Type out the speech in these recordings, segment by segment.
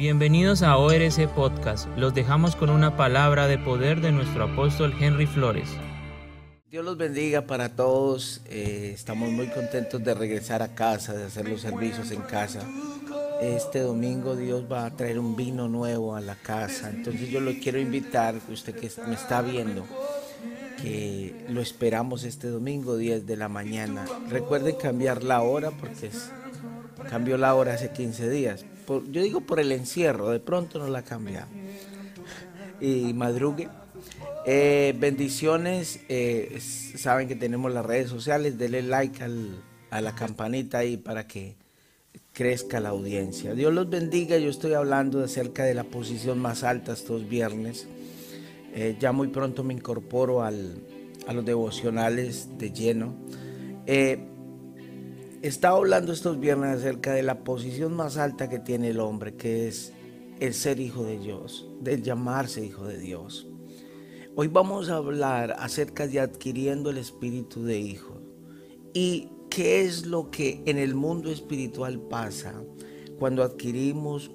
Bienvenidos a ORC Podcast. Los dejamos con una palabra de poder de nuestro apóstol Henry Flores. Dios los bendiga para todos. Eh, estamos muy contentos de regresar a casa, de hacer los servicios en casa. Este domingo Dios va a traer un vino nuevo a la casa. Entonces yo lo quiero invitar, usted que me está viendo, que lo esperamos este domingo 10 de la mañana. Recuerden cambiar la hora porque cambió la hora hace 15 días yo digo por el encierro, de pronto no la cambia. Y madrugue. Eh, bendiciones, eh, saben que tenemos las redes sociales, denle like a la campanita ahí para que crezca la audiencia. Dios los bendiga, yo estoy hablando acerca de la posición más alta estos viernes. Eh, ya muy pronto me incorporo a los devocionales de lleno. Estaba hablando estos viernes acerca de la posición más alta que tiene el hombre, que es el ser hijo de Dios, del llamarse hijo de Dios. Hoy vamos a hablar acerca de adquiriendo el espíritu de hijo y qué es lo que en el mundo espiritual pasa cuando adquirimos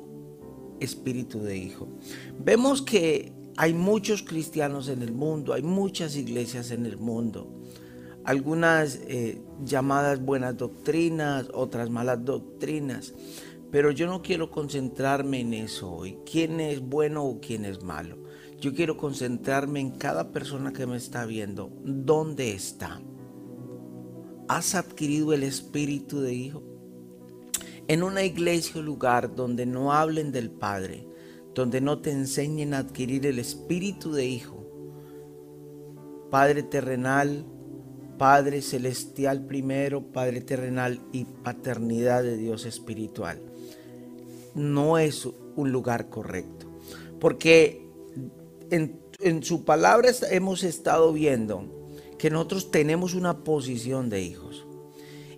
espíritu de hijo. Vemos que hay muchos cristianos en el mundo, hay muchas iglesias en el mundo algunas eh, llamadas buenas doctrinas, otras malas doctrinas. Pero yo no quiero concentrarme en eso hoy, quién es bueno o quién es malo. Yo quiero concentrarme en cada persona que me está viendo, dónde está. ¿Has adquirido el espíritu de hijo? En una iglesia o lugar donde no hablen del Padre, donde no te enseñen a adquirir el espíritu de hijo. Padre terrenal, Padre celestial primero, Padre terrenal y paternidad de Dios espiritual. No es un lugar correcto, porque en, su palabra hemos estado viendo que nosotros tenemos una posición de hijos.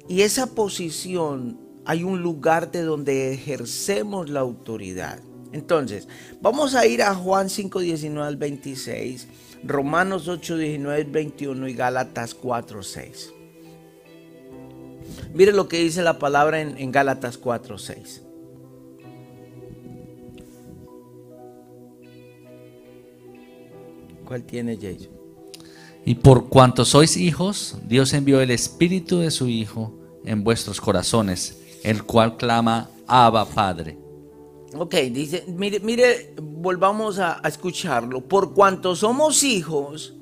Y esa posición hay un lugar de donde ejercemos la autoridad. Entonces, vamos a ir a Juan 5, 19 al 26 Romanos 8, 19, 21 y Gálatas 4, 6. Mire lo que dice la palabra en, Gálatas 4, 6. ¿Cuál tiene Jason? Y por cuanto sois hijos, Dios envió el Espíritu de su Hijo en vuestros corazones, el cual clama, Abba Padre. Ok, dice, mire, mire, volvamos a, escucharlo. Por cuanto somos hijos,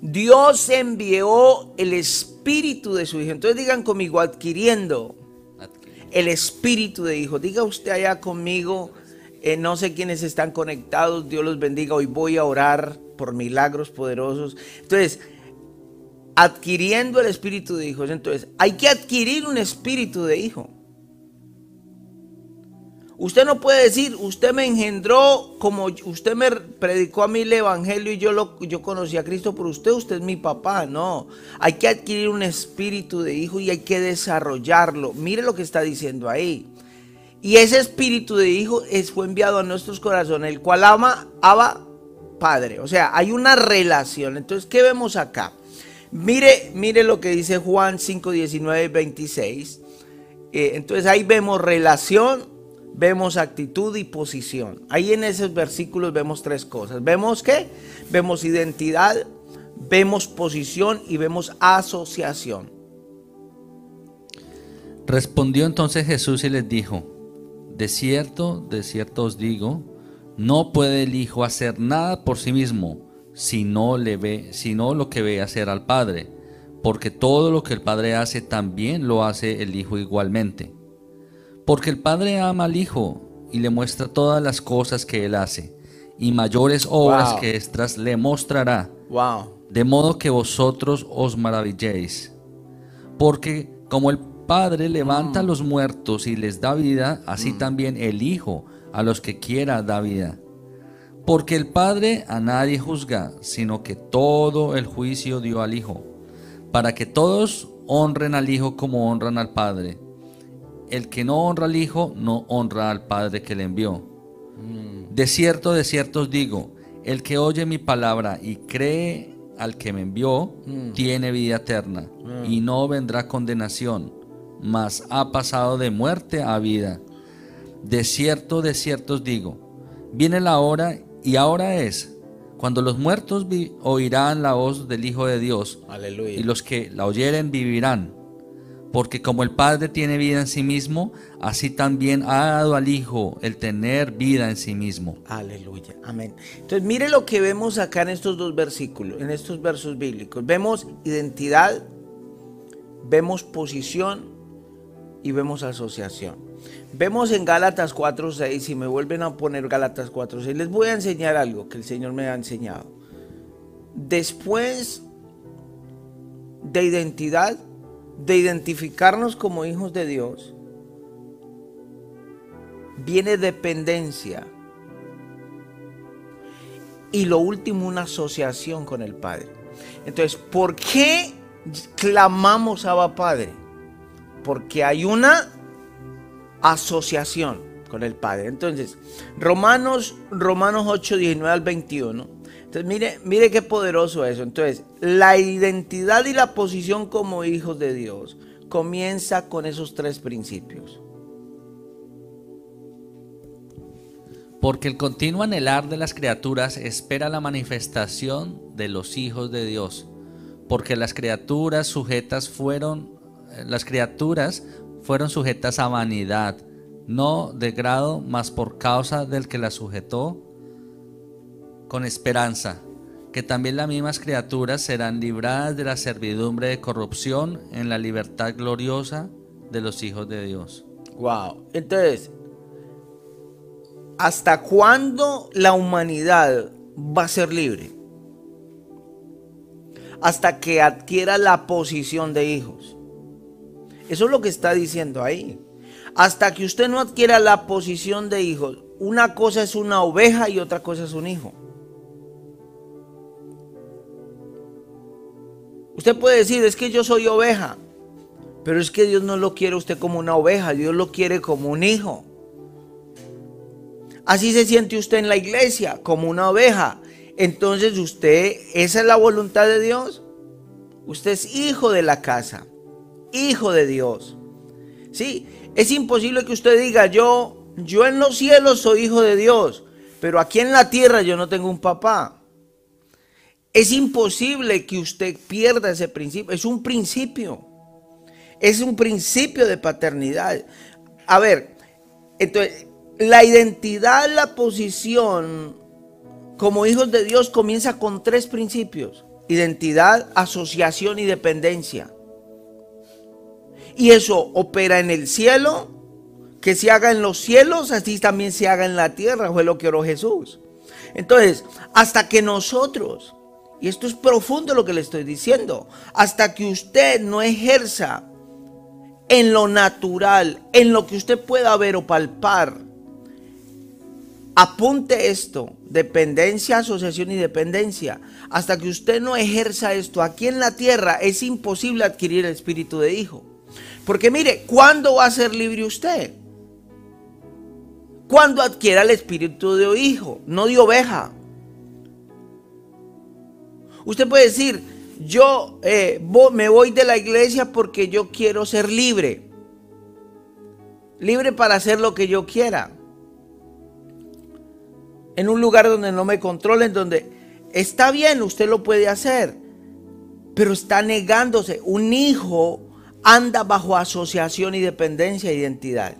Dios envió el espíritu de su hijo. Entonces digan conmigo, adquiriendo el espíritu de hijo. Diga usted allá conmigo, eh, no sé quiénes están conectados, Dios los bendiga. Hoy voy a orar por milagros poderosos. Entonces, adquiriendo el espíritu de hijos. Entonces, hay que adquirir un espíritu de hijo. Usted no puede decir, usted me engendró como usted me predicó a mí el evangelio y yo, lo, yo conocí a Cristo por usted, usted es mi papá. No, hay que adquirir un espíritu de hijo y hay que desarrollarlo. Mire lo que está diciendo ahí. Y ese espíritu de hijo es, fue enviado a nuestros corazones, el cual ama, ama Padre. O sea, hay una relación. Entonces, ¿qué vemos acá? Mire, mire lo que dice Juan 5, 19 26. entonces ahí vemos relación vemos actitud y posición. Ahí en esos versículos vemos tres cosas. ¿Vemos qué? Vemos identidad, vemos posición y vemos asociación. Respondió entonces Jesús y les dijo, de cierto, de cierto os digo, no puede el Hijo hacer nada por sí mismo, si no, le ve, sino lo que ve hacer al Padre, porque todo lo que el Padre hace también lo hace el Hijo igualmente. Porque el Padre ama al Hijo y le muestra todas las cosas que Él hace, y mayores obras que estas le mostrará. De modo que vosotros os maravilléis. Porque como el Padre levanta a mm. los muertos y les da vida, así mm. también el Hijo a los que quiera da vida. Porque el Padre a nadie juzga, sino que todo el juicio dio al Hijo, para que todos honren al Hijo como honran al Padre el que no honra al Hijo, no honra al Padre que le envió. Mm. De cierto, de cierto os digo, el que oye mi palabra y cree al que me envió, mm. tiene vida eterna mm. y no vendrá condenación, mas ha pasado de muerte a vida. de cierto, de cierto os digo, viene la hora y ahora es, cuando los muertos oirán la voz del Hijo de Dios, y los que la oyeren vivirán. Porque como el Padre tiene vida en sí mismo, así también ha dado al Hijo el tener vida en sí mismo. Aleluya, amén. Entonces mire lo que vemos acá en estos dos versículos, en estos versos bíblicos. Vemos identidad, vemos posición y vemos asociación. Vemos en Gálatas 4.6, si me vuelven a poner Gálatas 4.6, les voy a enseñar algo que el Señor me ha enseñado. Después de identidad, de identificarnos como hijos de Dios, viene dependencia. Y lo último, una asociación con el Padre. Entonces, ¿por qué clamamos a Padre? Porque hay una asociación con el Padre. Entonces, Romanos, Romanos 8, 19 al 21. Entonces, mire, mire qué poderoso eso. Entonces, la identidad y la posición como hijos de Dios comienza con esos tres principios. Porque el continuo anhelar de las criaturas espera la manifestación de los hijos de Dios. Porque las criaturas sujetas fueron, las criaturas fueron sujetas a vanidad, no de grado, mas por causa del que la sujetó, con esperanza, que también las mismas criaturas serán libradas de la servidumbre de corrupción en la libertad gloriosa de los hijos de Dios. Wow. Entonces, ¿hasta cuándo la humanidad va a ser libre? Hasta que adquiera la posición de hijos. Eso es lo que está diciendo ahí. Hasta que usted no adquiera la posición de hijo, una cosa es una oveja y otra cosa es un hijo. Usted puede decir, es que yo soy oveja, pero es que Dios no lo quiere usted como una oveja, Dios lo quiere como un hijo. Así se siente usted en la iglesia, como una oveja. Entonces usted, esa es la voluntad de Dios. Usted es hijo de la casa hijo de Dios. Sí, es imposible que usted diga, yo, yo en los cielos soy hijo de Dios, pero aquí en la tierra yo no tengo un papá. Es imposible que usted pierda ese principio. Es un principio. Es un principio de paternidad. A ver, entonces, la identidad, la posición como hijos de Dios comienza con tres principios. Identidad, asociación y dependencia. Y eso opera en el cielo, que se haga en los cielos, así también se haga en la tierra, fue lo que oró Jesús. Entonces, hasta que nosotros, y esto es profundo lo que le estoy diciendo, hasta que usted no ejerza en lo natural, en lo que usted pueda ver o palpar, apunte esto, dependencia, asociación y dependencia. Hasta que usted no ejerza esto aquí en la tierra, es imposible adquirir el espíritu de hijo. Porque mire, ¿cuándo va a ser libre usted? Cuando adquiera el espíritu de hijo, no de oveja. Usted puede decir, yo eh, me voy de la iglesia porque yo quiero ser libre. Libre para hacer lo que yo quiera. En un lugar donde no me controlen, donde está bien, usted lo puede hacer. Pero está negándose. Un hijo anda bajo asociación y dependencia e identidad.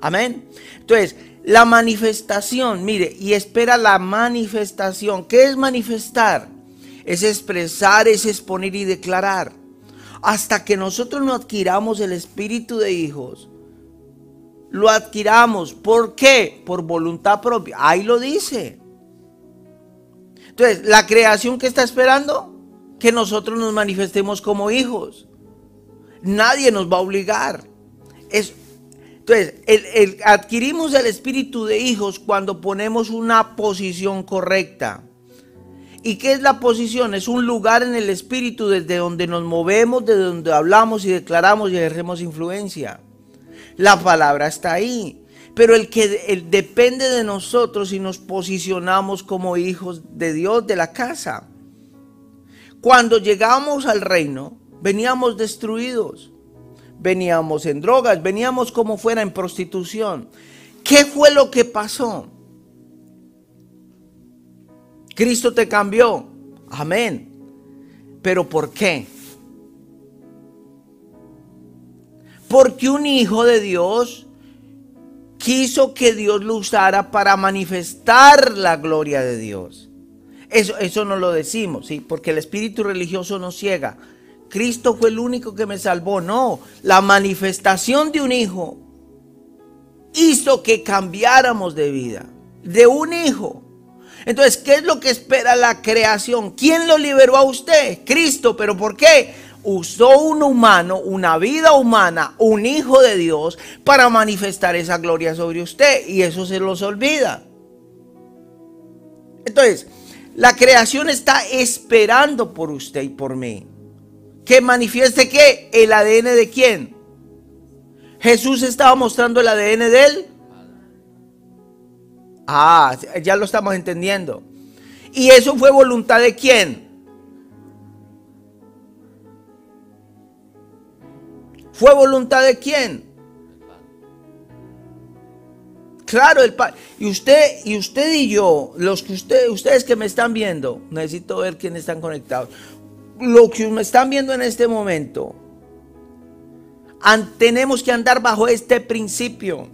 Amén. Entonces, la manifestación, mire, y espera la manifestación. ¿Qué es manifestar? Es expresar, es exponer y declarar. Hasta que nosotros no adquiramos el espíritu de hijos, lo adquiramos. ¿Por qué? Por voluntad propia. Ahí lo dice. Entonces, la creación que está esperando, que nosotros nos manifestemos como hijos. Nadie nos va a obligar. Es, entonces, adquirimos el espíritu de hijos cuando ponemos una posición correcta. ¿Y qué es la posición? Es un lugar en el espíritu desde donde nos movemos, desde donde hablamos y declaramos y ejercemos influencia. La palabra está ahí. Pero el que depende de nosotros si nos posicionamos como hijos de Dios de la casa. Cuando llegamos al reino, veníamos destruidos, veníamos en drogas, veníamos como fuera en prostitución. ¿Qué fue lo que pasó? Cristo te cambió. Amén. ¿Pero por qué? Porque un hijo de Dios quiso que Dios lo usara para manifestar la gloria de Dios. Eso, eso no lo decimos, ¿sí? Porque el espíritu religioso nos ciega. Cristo fue el único que me salvó. No, la manifestación de un hijo hizo que cambiáramos de vida. De un hijo. Entonces, ¿qué es lo que espera la creación? ¿Quién lo liberó a usted? Cristo. ¿Pero por qué? usó un humano, una vida humana, un hijo de Dios, para manifestar esa gloria sobre usted. Y eso se los olvida. Entonces, la creación está esperando por usted y por mí. Que manifieste que el ADN de quién. Jesús estaba mostrando el ADN de él. Ah, ya lo estamos entendiendo. Y eso fue voluntad de quién? ¿Fue voluntad de quién? Claro, el Padre. Y usted, y usted y yo, los que usted, ustedes que me están viendo, necesito ver quiénes están conectados. Los que me están viendo en este momento, tenemos que andar bajo este principio.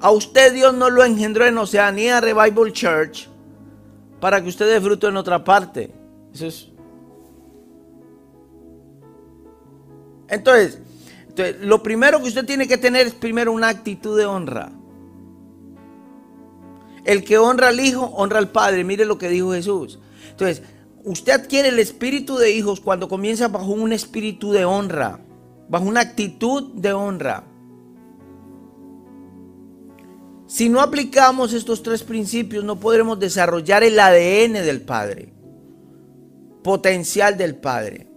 A usted Dios no lo engendró en Oceanía Revival Church para que usted dé fruto en otra parte. Eso es Entonces, lo primero que usted tiene que tener es primero una actitud de honra. El que honra al Hijo, honra al Padre. Mire lo que dijo Jesús. Entonces, usted adquiere el espíritu de hijos cuando comienza bajo un espíritu de honra, bajo una actitud de honra. Si no aplicamos estos tres principios, no podremos desarrollar el ADN del Padre, potencial del Padre.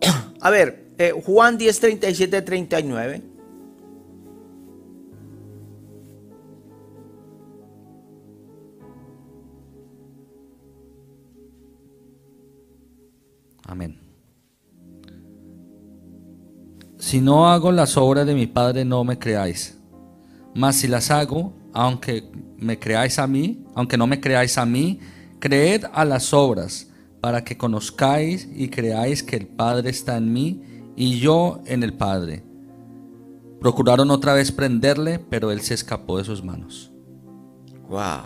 A ver, eh, Juan 10, 37, 39. Amén. Si no hago las obras de mi Padre, no me creáis. Mas si las hago, aunque me creáis a mí, aunque no me creáis a mí, creed a las obras para que conozcáis y creáis que el Padre está en mí y yo en el Padre. Procuraron otra vez prenderle, pero él se escapó de sus manos. Wow.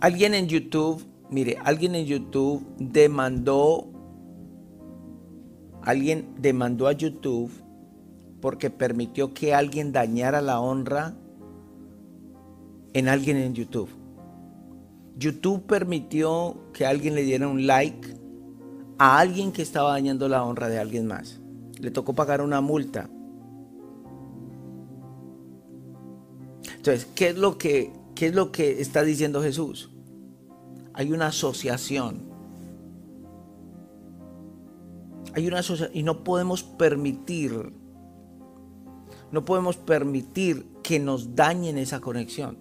Alguien en YouTube, mire, alguien en YouTube demandó, alguien demandó a YouTube porque permitió que alguien dañara la honra en alguien en YouTube. YouTube permitió que alguien le diera un like a alguien que estaba dañando la honra de alguien más. Le tocó pagar una multa. Entonces, ¿qué es lo que, qué es lo que está diciendo Jesús? Hay una asociación. Hay una asociación y no podemos permitir, no podemos permitir que nos dañen esa conexión.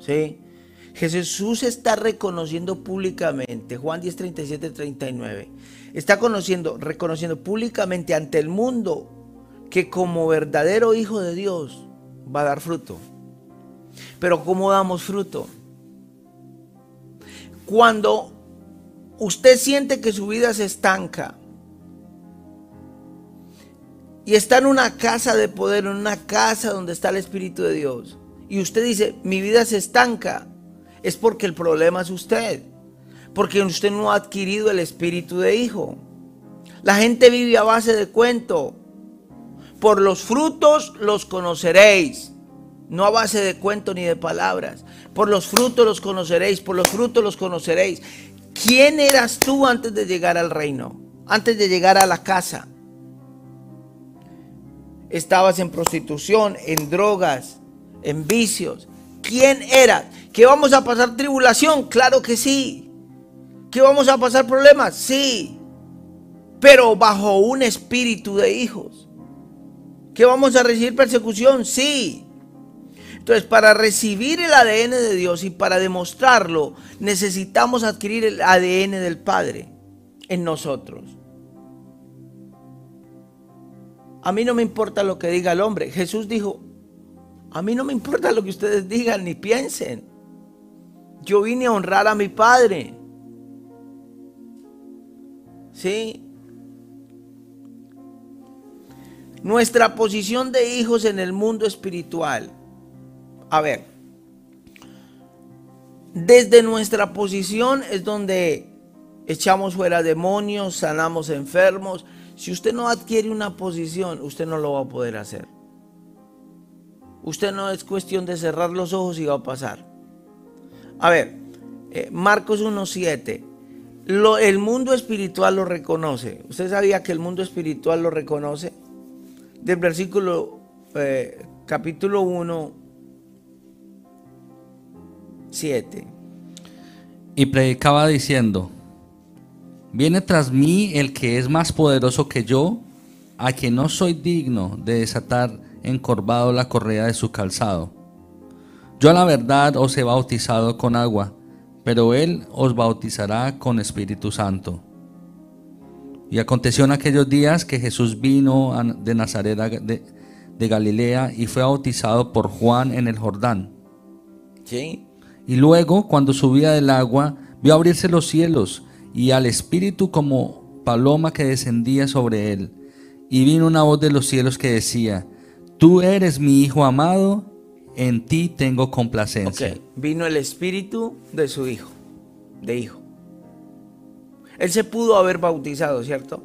¿Sí? Jesús está reconociendo públicamente, Juan 10, 37, 39, está conociendo, reconociendo públicamente ante el mundo que como verdadero hijo de Dios va a dar fruto. Pero ¿cómo damos fruto? Cuando usted siente que su vida se estanca y está en una casa de poder, en una casa donde está el Espíritu de Dios, y usted dice, mi vida se estanca, es porque el problema es usted. Porque usted no ha adquirido el espíritu de hijo. La gente vive a base de cuento. Por los frutos los conoceréis. No a base de cuento ni de palabras. Por los frutos los conoceréis. Por los frutos los conoceréis. ¿Quién eras tú antes de llegar al reino? Antes de llegar a la casa. Estabas en prostitución, en drogas, en vicios. ¿Quién eras? ¿Que vamos a pasar tribulación? Claro que sí. ¿Que vamos a pasar problemas? Sí. Pero bajo un espíritu de hijos. ¿Que vamos a recibir persecución? Sí. Entonces, para recibir el ADN de Dios y para demostrarlo, necesitamos adquirir el ADN del Padre en nosotros. A mí no me importa lo que diga el hombre. Jesús dijo, a mí no me importa lo que ustedes digan ni piensen. Yo vine a honrar a mi Padre. ¿Sí? Nuestra posición de hijos en el mundo espiritual. A ver, desde nuestra posición es donde echamos fuera demonios, sanamos enfermos. Si usted no adquiere una posición, usted no lo va a poder hacer. Usted no es cuestión de cerrar los ojos y va a pasar. A ver, eh, Marcos 1.7. El mundo espiritual lo reconoce. ¿Usted sabía que el mundo espiritual lo reconoce? Del versículo eh, capítulo 1, 7. Y predicaba diciendo, viene tras mí el que es más poderoso que yo, a quien no soy digno de desatar encorvado la correa de su calzado. Yo a la verdad os he bautizado con agua, pero él os bautizará con Espíritu Santo. Y aconteció en aquellos días que Jesús vino de Nazaret de, de Galilea y fue bautizado por Juan en el Jordán. Sí. Y luego, cuando subía del agua, vio abrirse los cielos y al Espíritu como paloma que descendía sobre él. Y vino una voz de los cielos que decía, Tú eres mi Hijo amado, en ti tengo complacencia. Vino el Espíritu de su Hijo, de Hijo. Él se pudo haber bautizado, ¿cierto?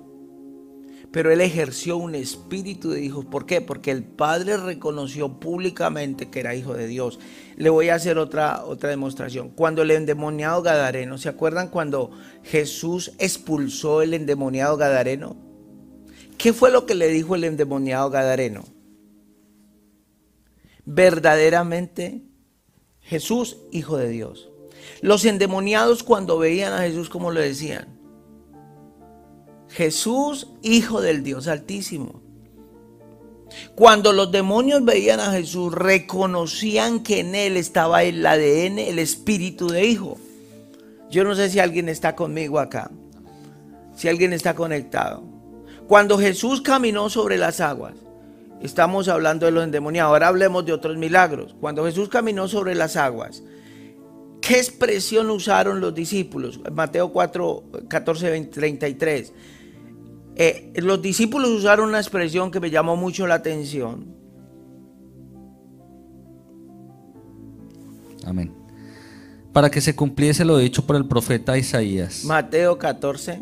Pero él ejerció un espíritu de hijos. ¿Por qué? Porque el Padre reconoció públicamente que era hijo de Dios. Le voy a hacer otra, otra demostración. Cuando el endemoniado Gadareno, ¿se acuerdan cuando Jesús expulsó el endemoniado Gadareno? ¿Qué fue lo que le dijo el endemoniado Gadareno? Verdaderamente Jesús, hijo de Dios. Los endemoniados cuando veían a Jesús, ¿cómo lo decían? Jesús, Hijo del Dios Altísimo. Cuando los demonios veían a Jesús, reconocían que en él estaba el ADN, el espíritu de hijo. Yo no sé si alguien está conmigo acá, si alguien está conectado. Cuando Jesús caminó sobre las aguas, estamos hablando de los endemoniados, ahora hablemos de otros milagros. Cuando Jesús caminó sobre las aguas, ¿qué expresión usaron los discípulos? Mateo 4, 14, 33. Eh, los discípulos usaron una expresión que me llamó mucho la atención. Amén. Para que se cumpliese lo dicho por el profeta Isaías. Mateo 14,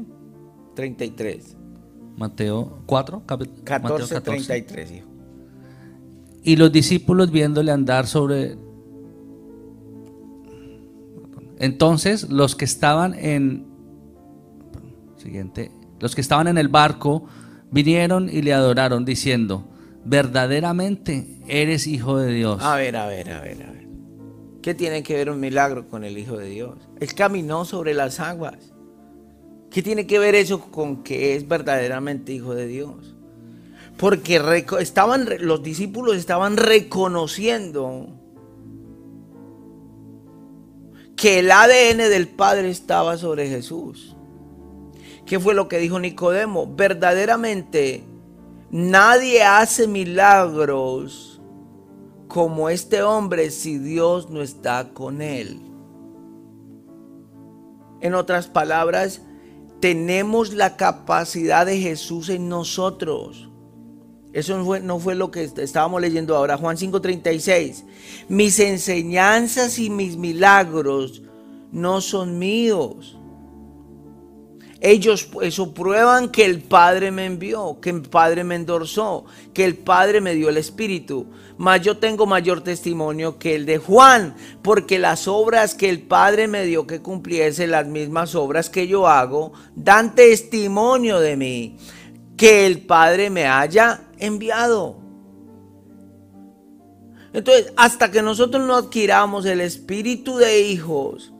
33. Mateo 4, 14, 33, hijo. Y los discípulos viéndole andar sobre... Entonces los que estaban en... Siguiente. Los que estaban en el barco vinieron y le adoraron diciendo, verdaderamente eres hijo de Dios. A ver, a ver, a ver, a ver. ¿Qué tiene que ver un milagro con el Hijo de Dios? Él caminó sobre las aguas. ¿Qué tiene que ver eso con que es verdaderamente hijo de Dios? Porque estaban, los discípulos estaban reconociendo que el ADN del Padre estaba sobre Jesús. ¿Qué fue lo que dijo Nicodemo? Verdaderamente nadie hace milagros como este hombre si Dios no está con él. En otras palabras, tenemos la capacidad de Jesús en nosotros. Eso no fue, no fue, lo que estábamos leyendo ahora. Juan 5:36. Mis enseñanzas y mis milagros no son míos, ellos eso prueban que el Padre me envió, que el Padre me endorsó, que el Padre me dio el Espíritu. Mas yo tengo mayor testimonio que el de Juan, porque las obras que el Padre me dio que cumpliese, las mismas obras que yo hago, dan testimonio de mí, que el Padre me haya enviado. Entonces, hasta que nosotros no adquiramos el espíritu de hijos,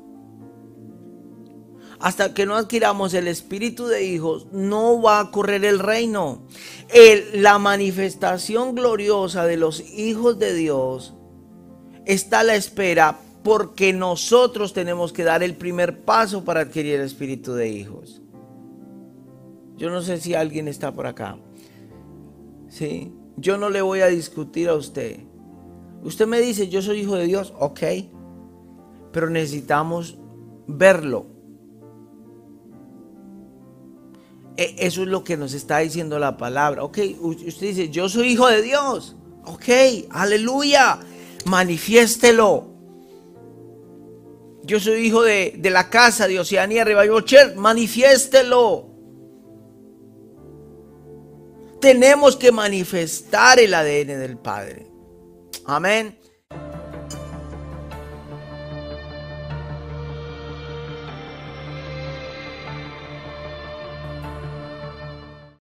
hasta que no adquiramos el espíritu de hijos, no va a correr el reino. la manifestación gloriosa de los hijos de Dios está a la espera porque nosotros tenemos que dar el primer paso para adquirir el espíritu de hijos. Yo no sé si alguien está por acá. ¿sí? Yo no le voy a discutir a usted. Usted me dice, yo soy hijo de Dios, ok, pero necesitamos verlo. Eso es lo que nos está diciendo la palabra. Ok, usted dice, yo soy hijo de Dios. Ok, aleluya, manifiéstelo. Yo soy hijo de, la casa de Oceanía Church, manifiéstelo. Tenemos que manifestar el ADN del Padre. Amén.